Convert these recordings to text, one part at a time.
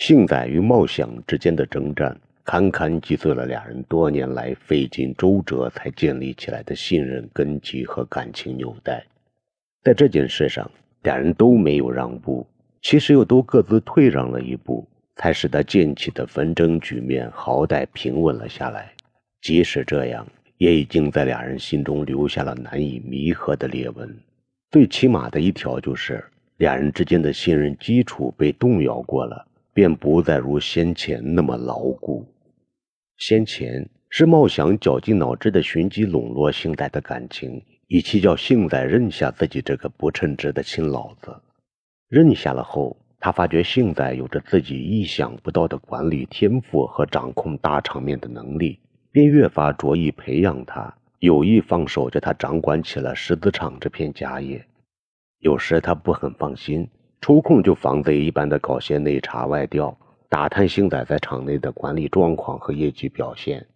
幸仔与茂想之间的征战，堪堪击碎了俩人多年来费尽周折才建立起来的信任根基和感情纽带。在这件事上，俩人都没有让步，其实又都各自退让了一步，才使得溅起的纷争局面好歹平稳了下来。即使这样，也已经在俩人心中留下了难以弥合的裂纹。最起码的一条就是，俩人之间的信任基础被动摇过了。便不再如先前那么牢固。先前是茂祥绞尽脑汁的寻机笼络幸仔的感情，以期叫幸仔认下自己这个不称职的亲老子。认下了后，他发觉幸仔有着自己意想不到的管理天赋和掌控大场面的能力，便越发着意培养他，有意放手叫他掌管起了石子厂这片家业。有时他不很放心。抽空就防贼一般的搞些内查外调，打探星仔在厂内的管理状况和业绩表现。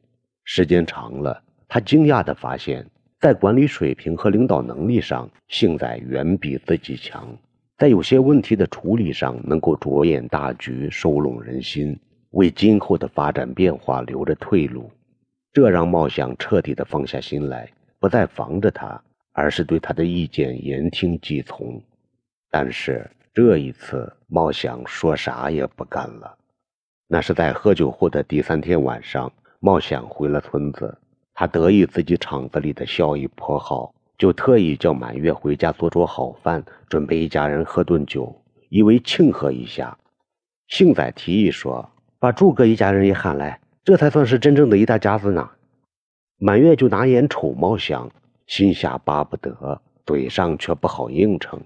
时间长了，他惊讶地发现，在管理水平和领导能力上，星仔远比自己强。在有些问题的处理上，能够着眼大局，收拢人心，为今后的发展变化留着退路。这让茂祥彻底地放下心来，不再防着他，而是对他的意见言听计从。但是。这一次，茂祥说啥也不干了。那是在喝酒后的第三天晚上，茂祥回了村子。他得意自己厂子里的效益颇好，就特意叫满月回家做桌好饭，准备一家人喝顿酒，以为庆贺一下。幸仔提议说：“把柱哥一家人也喊来，这才算是真正的一大家子呢。”满月就拿眼瞅茂祥，心下巴不得，嘴上却不好应承。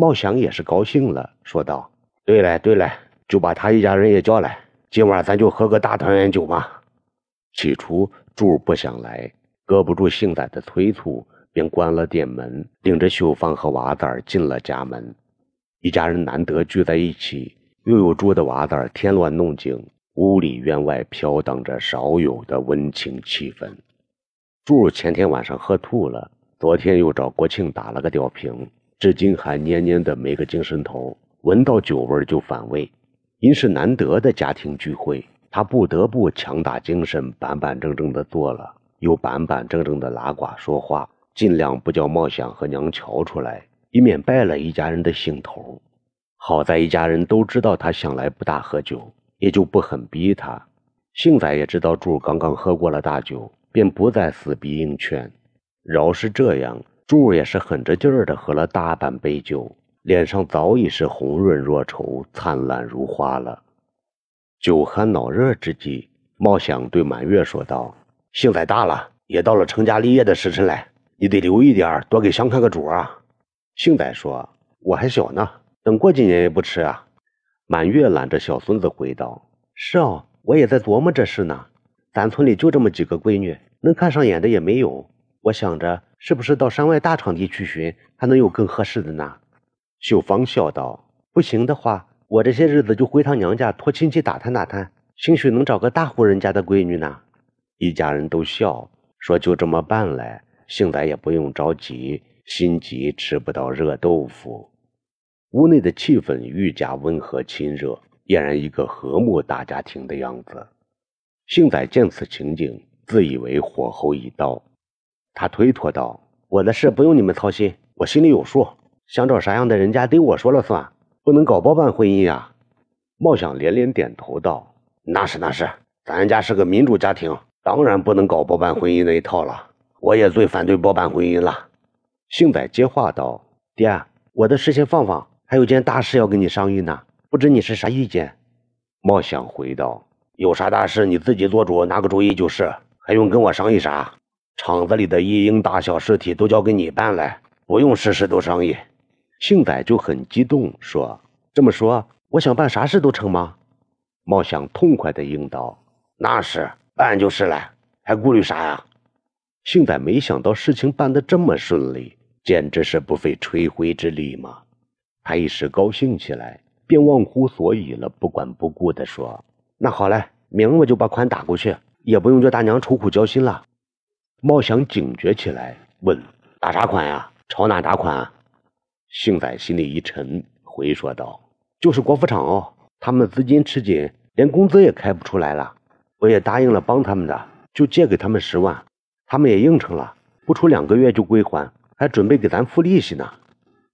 茂祥也是高兴了，说道：“对了对了，就把他一家人也叫来，今晚咱就喝个大团圆酒嘛。”起初柱不想来，搁不住幸仔的催促，便关了店门，领着秀芳和娃子儿进了家门。一家人难得聚在一起，又有住的娃子儿添乱弄景，屋里院外飘荡着少有的温情气氛。柱前天晚上喝吐了，昨天又找国庆打了个吊瓶。至今还蔫蔫的没个精神头，闻到酒味就反胃。因是难得的家庭聚会，他不得不强打精神，板板正正的坐了，又板板正正的拉呱说话，尽量不叫茂祥和娘瞧出来，以免败了一家人的兴头。好在一家人都知道他向来不大喝酒，也就不很逼他。幸仔也知道柱刚刚喝过了大酒，便不再死逼硬劝。饶是这样。柱也是狠着劲儿的喝了大半杯酒，脸上早已是红润若愁、灿烂如花了。酒酣脑热之际，茂祥对满月说道：“兴仔大了，也到了成家立业的时辰了，你得留一点，多给香看个主啊。”兴仔说：“我还小呢，等过几年也不迟啊。”满月揽着小孙子回道：“是啊，我也在琢磨这事呢。咱村里就这么几个闺女，能看上眼的也没有。我想着。”是不是到山外大场地去寻，还能有更合适的呢？秀芳笑道：“不行的话，我这些日子就回趟娘家，托亲戚打探打探，兴许能找个大户人家的闺女呢。”一家人都笑说：“就这么办来，幸仔也不用着急，心急吃不到热豆腐。”屋内的气氛愈加温和亲热，俨然一个和睦大家庭的样子。幸仔见此情景，自以为火候已到。他推脱道：“我的事不用你们操心，我心里有数。想找啥样的人家得我说了算，不能搞包办婚姻呀。”茂祥连连点头道：“那是那是，咱家是个民主家庭，当然不能搞包办婚姻那一套了。我也最反对包办婚姻了。”幸仔接话道：“爹，我的事先放放，还有件大事要跟你商议呢，不知你是啥意见？”茂祥回道：“有啥大事你自己做主，拿个主意就是，还用跟我商议啥？”厂子里的一应大小事体都交给你办来，不用事事都商议。幸仔就很激动，说：“这么说，我想办啥事都成吗？”茂祥痛快的应道：“那是办就是了，还顾虑啥呀？”幸仔没想到事情办得这么顺利，简直是不费吹灰之力嘛。他一时高兴起来，便忘乎所以了，不管不顾的说：“那好嘞，明儿我就把款打过去，也不用叫大娘愁苦焦心了。”茂祥警觉起来，问：“打啥款呀？朝哪打款？”幸仔心里一沉，回说道：“就是国服厂哦，他们资金吃紧，连工资也开不出来了。我也答应了帮他们的，就借给他们十万，他们也应承了，不出两个月就归还，还准备给咱付利息呢。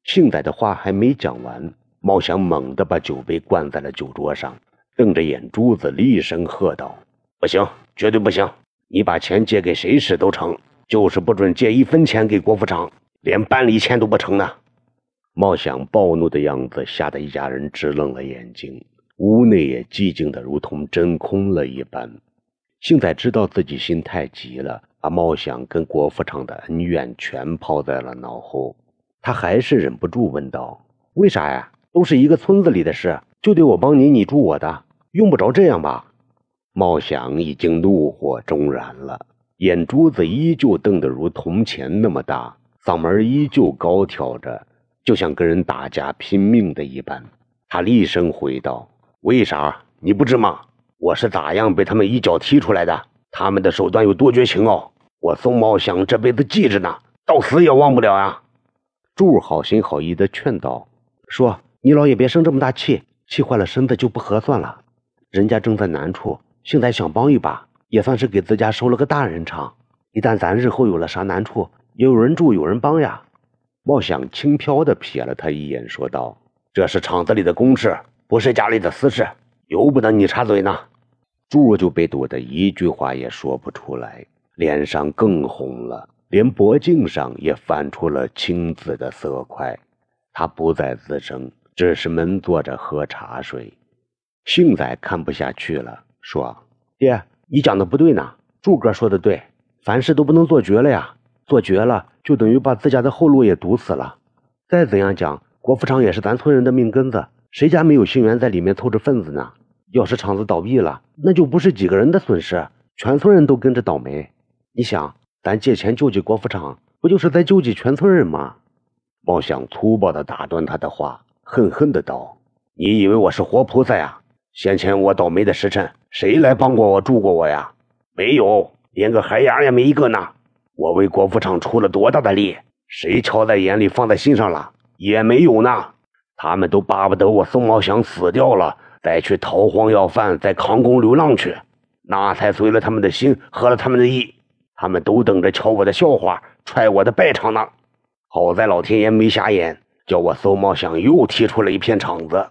幸仔的话还没讲完，茂祥猛地把酒杯灌在了酒桌上，瞪着眼珠子厉声喝道：“不行，绝对不行！你把钱借给谁使都成，就是不准借一分钱给郭富昌，连半厘钱都不成呢！”茂祥暴怒的样子吓得一家人直愣了眼睛，屋内也寂静的如同真空了一般。幸仔知道自己心太急了，把茂祥跟郭富昌的恩怨全抛在了脑后。他还是忍不住问道：“为啥呀？都是一个村子里的事，就得我帮你，你助我的，用不着这样吧？”茂祥已经怒火中燃了，眼珠子依旧瞪得如铜钱那么大，嗓门依旧高挑着，就像跟人打架拼命的一般。他厉声回道：“为啥？你不知吗？我是咋样被他们一脚踢出来的？他们的手段有多绝情哦！我宋茂祥这辈子记着呢，到死也忘不了呀！”柱好心好意的劝道：“说你老爷别生这么大气，气坏了身子就不合算了。人家正在难处，现在想帮一把，也算是给自家收了个大人场。一旦咱日后有了啥难处，也有人助有人帮呀。”茂想轻飘的瞥了他一眼，说道：“这是厂子里的公事，不是家里的私事，由不得你插嘴呢。”柱就被堵得一句话也说不出来，脸上更红了。连脖颈上也泛出了青紫的色块，他不再吱声，只是闷坐着喝茶水。幸仔看不下去了，说：“爹，你讲的不对呢。柱哥说的对，凡事都不能做绝了呀，做绝了就等于把自家的后路也堵死了。再怎样讲，国服厂也是咱村人的命根子，谁家没有心源在里面凑着份子呢？要是厂子倒闭了，那就不是几个人的损失，全村人都跟着倒霉。你想？”咱借钱救济国服厂，不就是在救济全村人吗？茂想粗暴地打断他的话，恨恨的道：“你以为我是活菩萨呀？先前我倒霉的时辰，谁来帮过我、助过我呀？没有，连个海牙也没一个呢。我为郭富厂出了多大的力，谁瞧在眼里、放在心上了？也没有呢。他们都巴不得我宋茂祥死掉了，再去逃荒要饭，在扛工流浪去，那才随了他们的心，合了他们的意。”他们都等着瞧我的笑话，踹我的败场呢。好在老天爷没瞎眼，叫我宋茂祥又踢出了一片场子。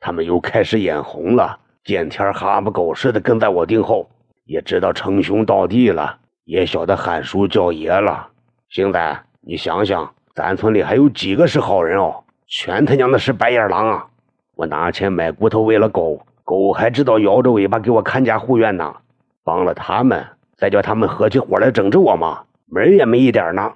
他们又开始眼红了，见天哈巴狗似的跟在我腚后，也知道称兄道弟了，也晓得喊叔叫爷了。星仔，你想想，咱村里还有几个是好人哦？全他娘的是白眼狼啊！我拿钱买骨头喂了狗，狗还知道摇着尾巴给我看家护院呢。帮了他们。再叫他们合起伙来整治我吗？门也没一点呢。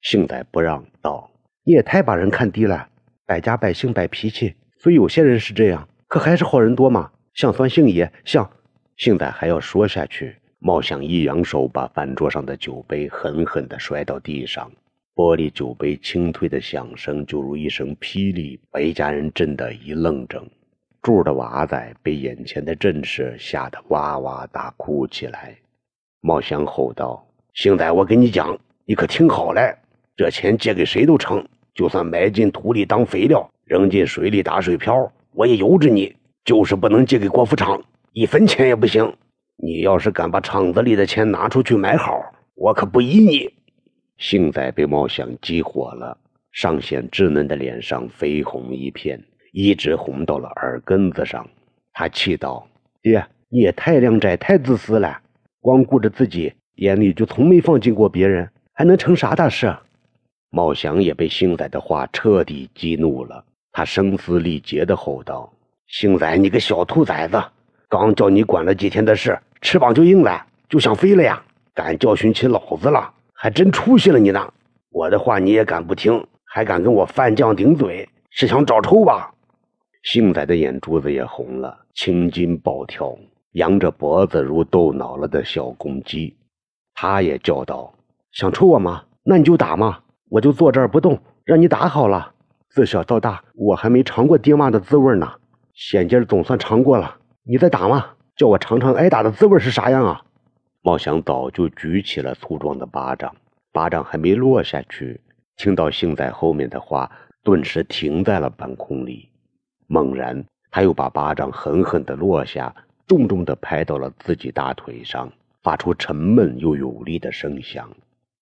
幸仔不让道：“你也太把人看低了，百家百姓摆脾气，所以有些人是这样，可还是好人多嘛。像酸杏爷，像……”杏仔还要说下去，茂祥一扬手，把饭桌上的酒杯狠狠地摔到地上，玻璃酒杯清脆的响声就如一声霹雳，把一家人震得一愣怔。柱的娃仔被眼前的阵势吓得哇哇大哭起来。茂祥吼道：“杏仔，我跟你讲，你可听好了，这钱借给谁都成，就算埋进土里当肥料，扔进水里打水漂，我也由着你。就是不能借给郭富厂，一分钱也不行。你要是敢把厂子里的钱拿出去买好，我可不依你。”幸仔被茂祥激火了，尚显稚嫩的脸上绯红一片，一直红到了耳根子上。他气道：“爹，你也太靓仔，太自私了。”光顾着自己，眼里就从没放进过别人，还能成啥大事？茂祥也被星仔的话彻底激怒了，他声嘶力竭的吼道：“星仔，你个小兔崽子，刚叫你管了几天的事，翅膀就硬了，就想飞了呀？敢教训起老子了，还真出息了你呢！我的话你也敢不听，还敢跟我范将顶嘴，是想找抽吧？”星仔的眼珠子也红了，青筋暴跳。扬着脖子如斗恼了的小公鸡，他也叫道：“想抽我吗？那你就打嘛！我就坐这儿不动，让你打好了。自小到大，我还没尝过爹妈的滋味呢，现今总算尝过了。你再打嘛，叫我尝尝挨打的滋味是啥样啊！”茂祥早就举起了粗壮的巴掌，巴掌还没落下去，听到幸仔后面的话，顿时停在了半空里。猛然，他又把巴掌狠狠地落下，重重地拍到了自己大腿上，发出沉闷又有力的声响。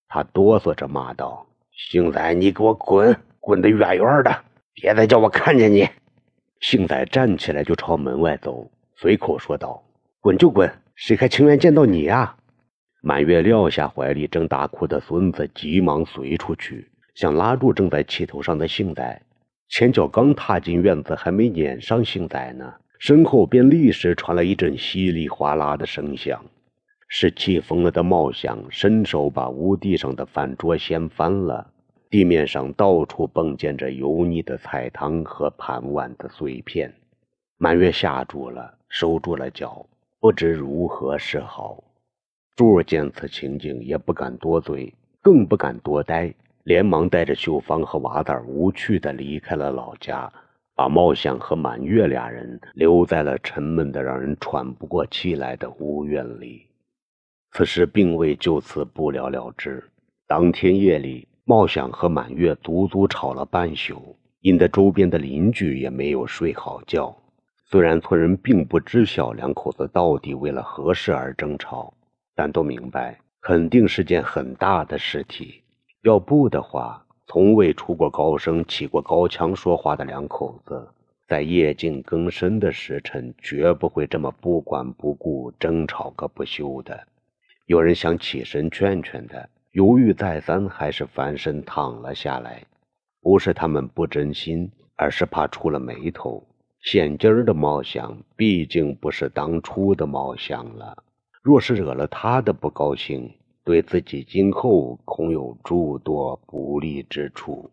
他哆嗦着骂道：“星仔，你给我滚，滚得远远的，别再叫我看见你！”星仔站起来就朝门外走，随口说道：“滚就滚，谁还情愿见到你呀？”满月撂下怀里正大哭的孙子，急忙随出去，想拉住正在气头上的星仔。前脚刚踏进院子，还没撵上星仔呢，身后便立时传来一阵稀里哗啦的声响，是气疯了的茂祥伸手把屋地上的饭桌掀翻了，地面上到处迸溅着油腻的菜汤和盘碗的碎片。满月吓住了，收住了脚，不知如何是好。柱儿见此情景，也不敢多嘴，更不敢多待，连忙带着秀芳和娃子无趣地离开了老家，把茂祥和满月俩人留在了沉闷的让人喘不过气来的屋院里。此事并未就此不了了之。当天夜里，茂想和满月足足吵了半宿，引得周边的邻居也没有睡好觉。虽然村人并不知晓两口子到底为了何事而争吵。但都明白，肯定是件很大的事体。要不的话，从未出过高声、起过高腔说话的两口子，在夜静更深的时辰，绝不会这么不管不顾、争吵个不休的。有人想起身劝劝他，犹豫再三，还是翻身躺了下来。不是他们不真心，而是怕出了眉头。现今儿的猫想，毕竟不是当初的猫想了。若是惹了他的不高兴，对自己今后恐有诸多不利之处。